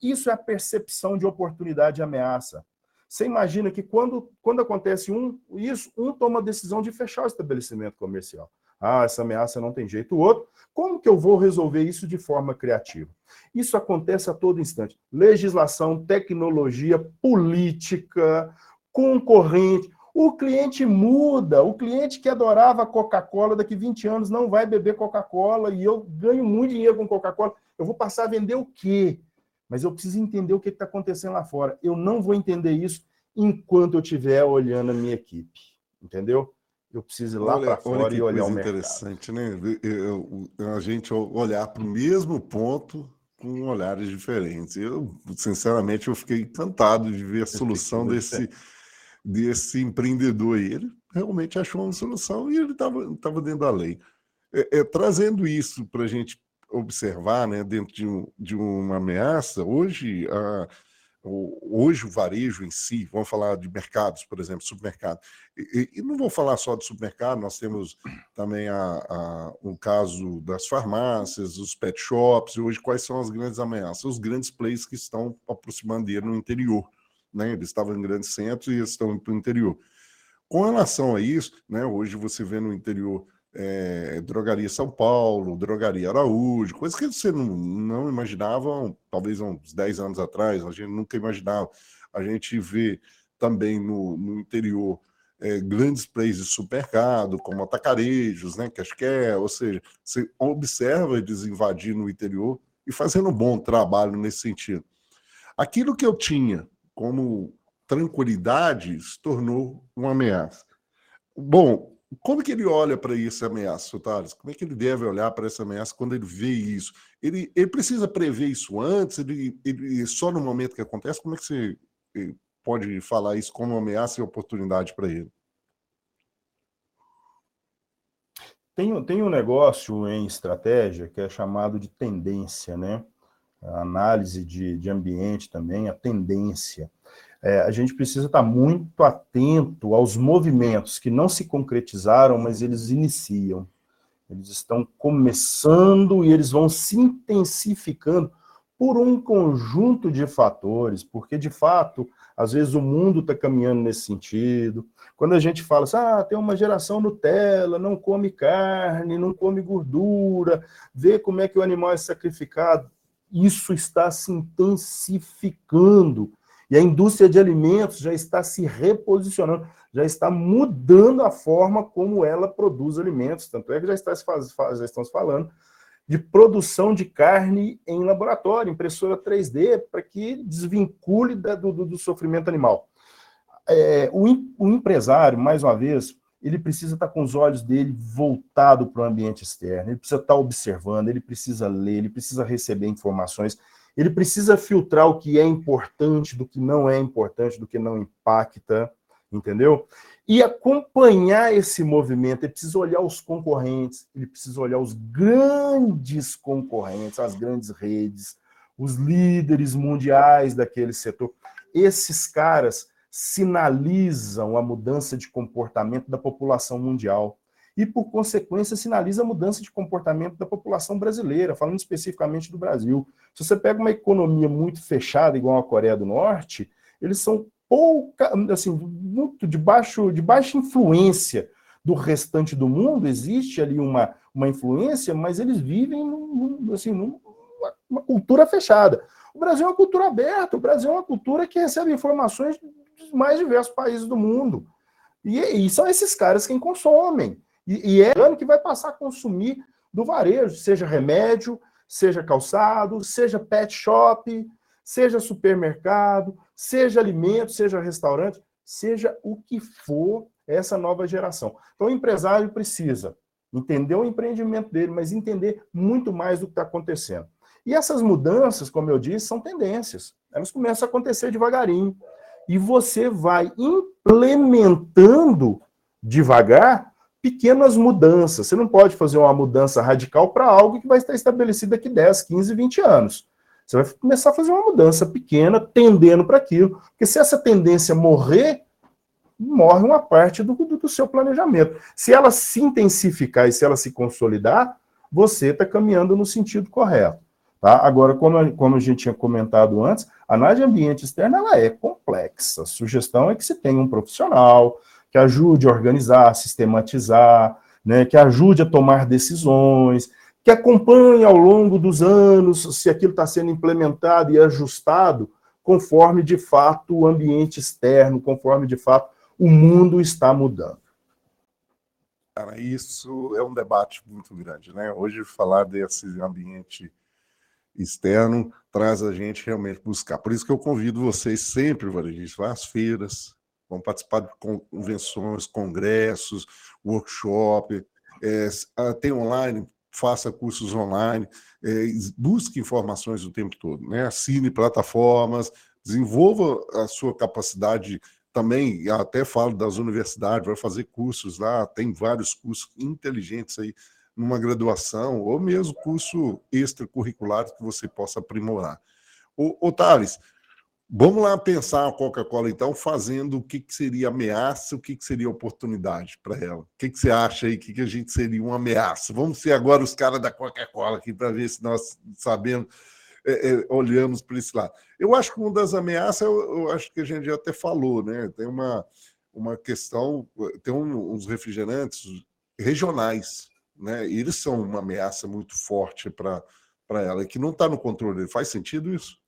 Isso é a percepção de oportunidade e ameaça. Você imagina que quando, quando acontece um, isso, um toma a decisão de fechar o estabelecimento comercial. Ah, essa ameaça não tem jeito. O outro, como que eu vou resolver isso de forma criativa? Isso acontece a todo instante. Legislação, tecnologia, política, concorrente. O cliente muda. O cliente que adorava Coca-Cola daqui 20 anos não vai beber Coca-Cola e eu ganho muito dinheiro com Coca-Cola. Eu vou passar a vender o quê? mas eu preciso entender o que está acontecendo lá fora. Eu não vou entender isso enquanto eu estiver olhando a minha equipe, entendeu? Eu preciso ir lá para fora e olhar o mercado. interessante, né? Eu, eu, a gente olhar para o mesmo ponto com olhares diferentes. Eu, sinceramente, eu fiquei encantado de ver a solução desse, desse empreendedor aí. Ele realmente achou uma solução e ele estava dentro da lei. É, é, trazendo isso para a gente observar, né, dentro de, um, de uma ameaça, hoje, a, hoje o varejo em si, vamos falar de mercados, por exemplo, supermercado, e, e não vou falar só de supermercado, nós temos também a, a, o caso das farmácias, os pet shops, hoje quais são as grandes ameaças? Os grandes players que estão aproximando dele no interior, né? eles estavam em grandes centros e estão para o interior. Com relação a isso, né, hoje você vê no interior é, Drogaria São Paulo, Drogaria Araújo, coisas que você não, não imaginava, talvez uns 10 anos atrás, a gente nunca imaginava. A gente vê também no, no interior é, grandes players de supermercado, como atacarejos, né, que acho que é, ou seja, você observa eles invadindo o interior e fazendo um bom trabalho nesse sentido. Aquilo que eu tinha como tranquilidade se tornou uma ameaça. Bom, como que ele olha para essa ameaça, Thales? Como é que ele deve olhar para essa ameaça quando ele vê isso? Ele, ele precisa prever isso antes? Ele, ele, só no momento que acontece? Como é que você eh, pode falar isso como ameaça e oportunidade para ele? Tem, tem um negócio em estratégia que é chamado de tendência, né? A análise de, de ambiente também, a tendência. É, a gente precisa estar muito atento aos movimentos que não se concretizaram, mas eles iniciam. Eles estão começando e eles vão se intensificando por um conjunto de fatores, porque de fato, às vezes o mundo está caminhando nesse sentido. Quando a gente fala assim, ah, tem uma geração Nutella, não come carne, não come gordura, vê como é que o animal é sacrificado, isso está se intensificando. E a indústria de alimentos já está se reposicionando, já está mudando a forma como ela produz alimentos. Tanto é que já, está já estamos falando de produção de carne em laboratório, impressora 3D, para que desvincule da, do, do, sofrimento animal. É, o, o, empresário, mais uma vez, ele precisa estar com os olhos dele voltado para o ambiente externo, ele precisa estar observando, ele precisa ler, ele precisa receber informações, ele precisa filtrar o que é importante do que não é importante, do que não impacta, entendeu? E acompanhar esse movimento, ele precisa olhar os concorrentes, ele precisa olhar os grandes concorrentes, as grandes redes, os líderes mundiais daquele setor. Esses caras sinalizam a mudança de comportamento da população mundial e, por consequência, sinaliza a mudança de comportamento da população brasileira, falando especificamente do Brasil. Se você pega uma economia muito fechada, igual a Coreia do Norte, eles são pouca, assim, muito de, baixo, de baixa influência do restante do mundo, existe ali uma, uma influência, mas eles vivem num, assim, numa uma cultura fechada. O Brasil é uma cultura aberta, o Brasil é uma cultura que recebe informações dos mais diversos países do mundo. E, e são esses caras quem consomem. E, e é ano que vai passar a consumir do varejo, seja remédio, seja calçado, seja pet shop, seja supermercado, seja alimento, seja restaurante, seja o que for essa nova geração. Então, o empresário precisa entender o empreendimento dele, mas entender muito mais do que está acontecendo. E essas mudanças, como eu disse, são tendências. Elas começam a acontecer devagarinho. E você vai implementando devagar pequenas mudanças. Você não pode fazer uma mudança radical para algo que vai estar estabelecido daqui 10, 15, 20 anos. Você vai começar a fazer uma mudança pequena, tendendo para aquilo. Porque se essa tendência morrer, morre uma parte do, do, do, seu planejamento. Se ela se intensificar e se ela se consolidar, você está caminhando no sentido correto. Tá? Agora, como, como a gente tinha comentado antes, a análise de ambiente externo ela é complexa. A sugestão é que se tenha um profissional, que ajude a organizar, sistematizar, né, que ajude a tomar decisões, que acompanhe ao longo dos anos se aquilo está sendo implementado e ajustado conforme de fato o ambiente externo, conforme de fato o mundo está mudando. Cara, isso é um debate muito grande, né? Hoje falar desse ambiente externo traz a gente realmente buscar. Por isso que eu convido vocês sempre, varejistas, às feiras, vão participar de convenções, congressos, workshop, é, tem online, faça cursos online, é, busque informações o tempo todo, né? assine plataformas, desenvolva a sua capacidade também, até falo das universidades, vai fazer cursos lá, tem vários cursos inteligentes aí numa graduação, ou mesmo curso extracurricular que você possa aprimorar. Ô, ô Thales, Vamos lá pensar a Coca-Cola, então, fazendo o que, que seria ameaça, o que, que seria oportunidade para ela. O que, que você acha aí? O que, que a gente seria uma ameaça? Vamos ser agora os caras da Coca-Cola aqui para ver se nós sabemos, é, é, olhamos para esse lado. Eu acho que uma das ameaças, eu, eu, acho que a gente já até falou, né? Tem uma, uma questão, tem um, uns refrigerantes regionais, né? E eles são uma ameaça muito forte para ela, que não está no controle. Faz sentido isso?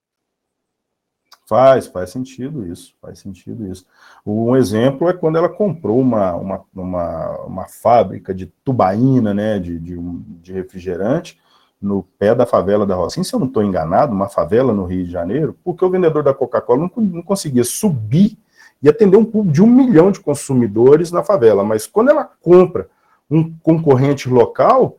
Faz, faz sentido isso, faz sentido isso. Um exemplo é quando ela comprou uma, uma, uma, uma fábrica de tubaína, né, de, de, de, refrigerante, no pé da favela da Rocinha, se eu não estou enganado, uma favela no Rio de Janeiro, porque o vendedor da Coca-Cola não, não conseguia subir e atender um público de um milhão de consumidores na favela. Mas quando ela compra um concorrente local,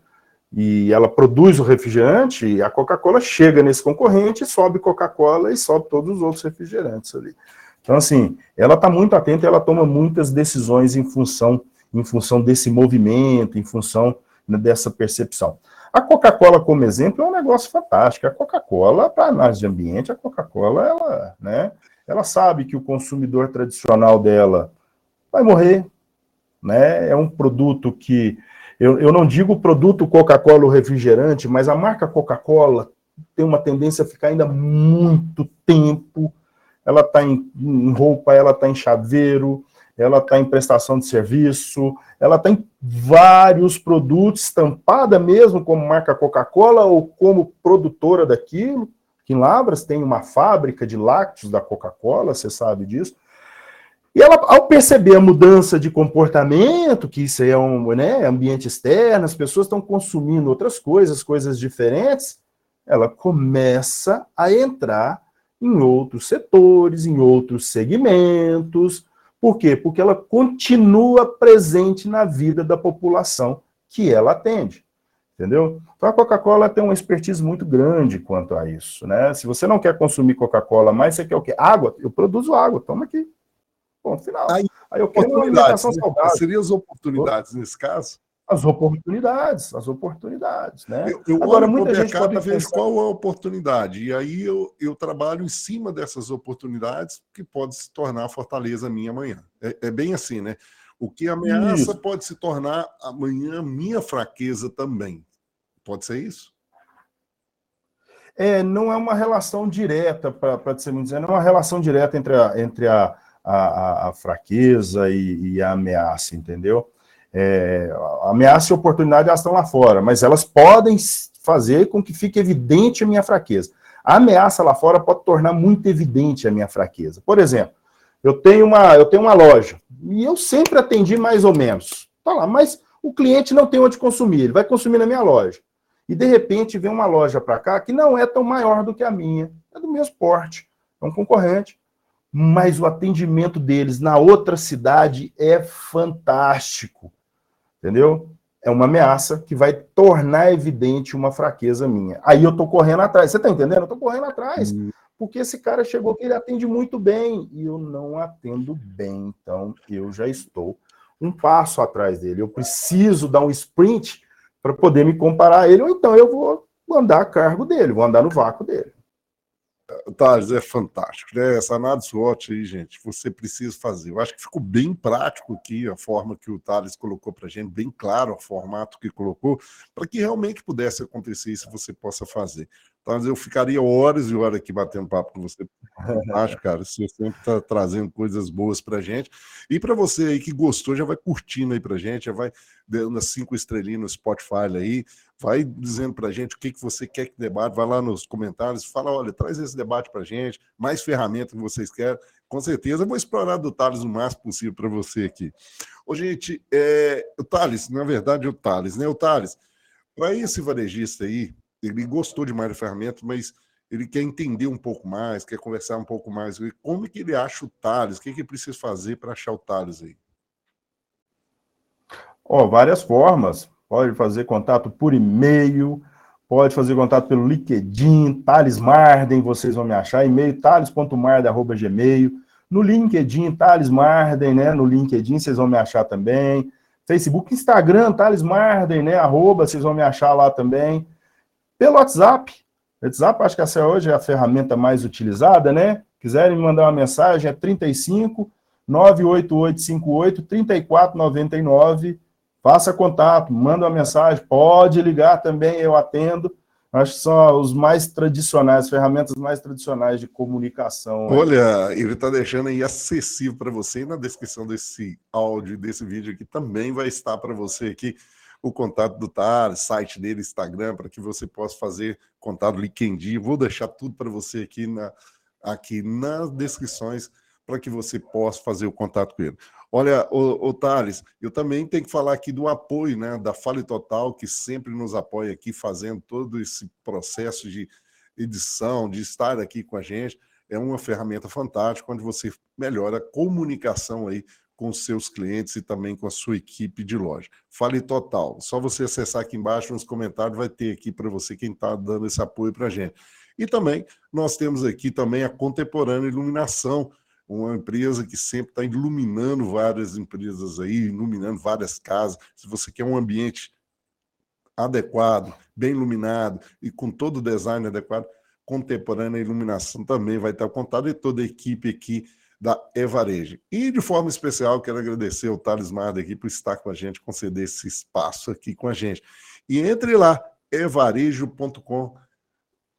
e ela produz o refrigerante, a Coca-Cola chega nesse concorrente, sobe Coca-Cola e sobe todos os outros refrigerantes ali. Então, assim, ela está muito atenta ela toma muitas decisões em função, em função desse movimento, em função né, dessa percepção. A Coca-Cola, como exemplo, é um negócio fantástico. A Coca-Cola, para análise de ambiente, a Coca-Cola, ela, né, ela sabe que o consumidor tradicional dela vai morrer. Né? É um produto que. Eu, eu não digo produto Coca-Cola refrigerante, mas a marca Coca-Cola tem uma tendência a ficar ainda muito tempo. Ela está em, em roupa, ela está em chaveiro, ela está em prestação de serviço, ela tem vários produtos, estampada mesmo como marca Coca-Cola ou como produtora daquilo. Aqui em Lavras tem uma fábrica de lácteos da Coca-Cola, você sabe disso. E ela, ao perceber a mudança de comportamento, que isso é um né, ambiente externo, as pessoas estão consumindo outras coisas, coisas diferentes, ela começa a entrar em outros setores, em outros segmentos, por quê? Porque ela continua presente na vida da população que ela atende. Entendeu? Então a Coca-Cola tem uma expertise muito grande quanto a isso, né? Se você não quer consumir Coca-Cola mais, você quer o quê? Água? Eu produzo água, toma aqui. Ponto final. Aí, Aí eu quero uma alimentação né? saudável. Seriam as oportunidades nesse caso? as oportunidades, as oportunidades, né? Eu, eu Agora, muita gente pode ver qual é a oportunidade, e aí eu, eu trabalho em cima dessas oportunidades que pode se tornar a fortaleza minha amanhã. É, é bem assim, né? O que ameaça isso. pode se tornar amanhã minha fraqueza também. Pode ser isso? É, não é uma relação direta, para ser muito dizer, não é uma relação direta entre a, entre a, a, a fraqueza e, e a ameaça, entendeu? É, ameaça e oportunidade elas estão lá fora, mas elas podem fazer com que fique evidente a minha fraqueza. A ameaça lá fora pode tornar muito evidente a minha fraqueza. Por exemplo, eu tenho uma, eu tenho uma loja e eu sempre atendi mais ou menos. Tá lá, mas o cliente não tem onde consumir, ele vai consumir na minha loja. E de repente vem uma loja para cá que não é tão maior do que a minha, é do mesmo porte, é um concorrente, mas o atendimento deles na outra cidade é fantástico entendeu? É uma ameaça que vai tornar evidente uma fraqueza minha. Aí eu tô correndo atrás. Você tá entendendo? Eu tô correndo atrás. Hum. Porque esse cara chegou que ele atende muito bem e eu não atendo bem. Então eu já estou um passo atrás dele. Eu preciso dar um sprint para poder me comparar a ele, ou então eu vou andar a cargo dele, vou andar no vácuo dele. Thales, é fantástico, né? Essa análise aí, gente, você precisa fazer. Eu acho que ficou bem prático aqui a forma que o Thales colocou para a gente, bem claro o formato que colocou, para que realmente pudesse acontecer isso você possa fazer. Thales, eu ficaria horas e horas aqui batendo papo com você. Acho, cara, você sempre está trazendo coisas boas para a gente. E para você aí que gostou, já vai curtindo aí para a gente, já vai dando as cinco estrelinhas no Spotify aí vai dizendo para a gente o que, que você quer que debate, vai lá nos comentários, fala, olha, traz esse debate para a gente, mais ferramentas que vocês querem, com certeza eu vou explorar do Thales o máximo possível para você aqui. Ô, gente, é, o Thales, na verdade, o Thales, né? O Thales, para esse varejista aí, ele gostou demais da ferramenta, mas ele quer entender um pouco mais, quer conversar um pouco mais. Como é que ele acha o Thales? O que, que ele precisa fazer para achar o Thales aí? Ó, oh, várias formas. Pode fazer contato por e-mail, pode fazer contato pelo LinkedIn, Thales Marden, vocês vão me achar, e-mail thales.marden.gmail, no LinkedIn, Thales Marden, né, no LinkedIn vocês vão me achar também, Facebook, Instagram, Thales Marden, né, arroba, vocês vão me achar lá também, pelo WhatsApp, WhatsApp acho que essa hoje é a ferramenta mais utilizada, né, quiserem me mandar uma mensagem, é 35 98858 3499, Faça contato, manda uma mensagem, pode ligar também, eu atendo. Acho que são os mais tradicionais, ferramentas mais tradicionais de comunicação. Olha, ele está deixando aí acessível para você e na descrição desse áudio, desse vídeo aqui, também vai estar para você aqui o contato do TAR, site dele, Instagram, para que você possa fazer contato LinkedIn. Vou deixar tudo para você aqui, na, aqui nas descrições para que você possa fazer o contato com ele. Olha, o, o Thales, eu também tenho que falar aqui do apoio né, da Fale Total, que sempre nos apoia aqui, fazendo todo esse processo de edição, de estar aqui com a gente. É uma ferramenta fantástica, onde você melhora a comunicação aí com seus clientes e também com a sua equipe de loja. Fale Total. Só você acessar aqui embaixo nos comentários, vai ter aqui para você quem está dando esse apoio para a gente. E também nós temos aqui também a Contemporânea Iluminação, uma empresa que sempre está iluminando várias empresas aí, iluminando várias casas. Se você quer um ambiente adequado, bem iluminado e com todo o design adequado, contemporânea, iluminação também vai estar contado e toda a equipe aqui da Evarejo. E de forma especial, quero agradecer ao Thales Marda aqui por estar com a gente, conceder esse espaço aqui com a gente. E entre lá, evarejo.com.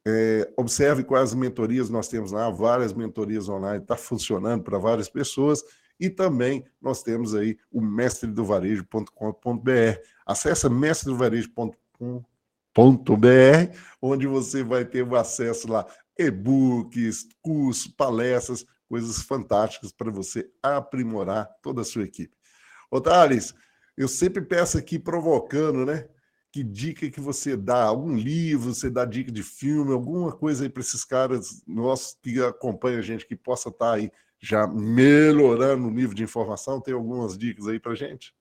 É, observe quais mentorias nós temos lá, várias mentorias online, está funcionando para várias pessoas. E também nós temos aí o mestredovarejo.com.br. Acesse mestredovarejo.com.br br onde você vai ter o acesso lá, e-books, cursos, palestras, coisas fantásticas para você aprimorar toda a sua equipe. Ô, Thales, eu sempre peço aqui provocando, né? Que dica que você dá? Algum livro, você dá dica de filme, alguma coisa aí para esses caras nossos que acompanham a gente, que possa estar tá aí já melhorando o nível de informação? Tem algumas dicas aí para gente?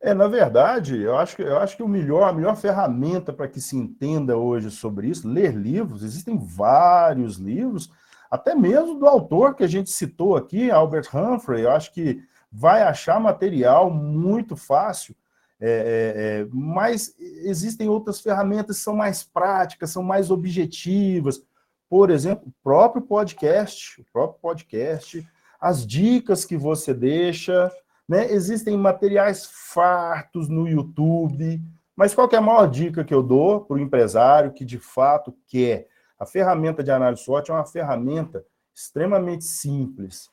É, na verdade, eu acho que, eu acho que o melhor, a melhor ferramenta para que se entenda hoje sobre isso, ler livros, existem vários livros, até mesmo do autor que a gente citou aqui, Albert Humphrey, eu acho que vai achar material muito fácil, é, é, é, mas existem outras ferramentas que são mais práticas, são mais objetivas. Por exemplo, o próprio podcast, o próprio podcast, as dicas que você deixa, né? Existem materiais fartos no YouTube, mas qual é a maior dica que eu dou para o empresário que de fato quer? A ferramenta de análise SWOT é uma ferramenta extremamente simples,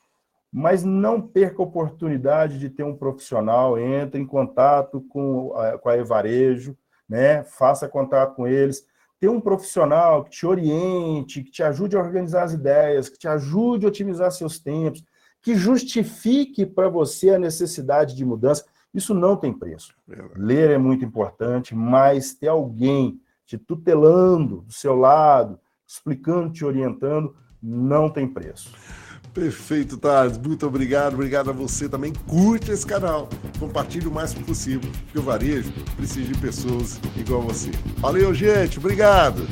mas não perca a oportunidade de ter um profissional, entre em contato com a, com a Evarejo, né? faça contato com eles, ter um profissional que te oriente, que te ajude a organizar as ideias, que te ajude a otimizar seus tempos, que justifique para você a necessidade de mudança. Isso não tem preço. Ler é muito importante, mas ter alguém te tutelando do seu lado, explicando, te orientando, não tem preço. Perfeito, Thales. Muito obrigado. Obrigado a você também. Curte esse canal. Compartilhe o mais possível, porque o varejo precisa de pessoas igual você. Valeu, gente. Obrigado.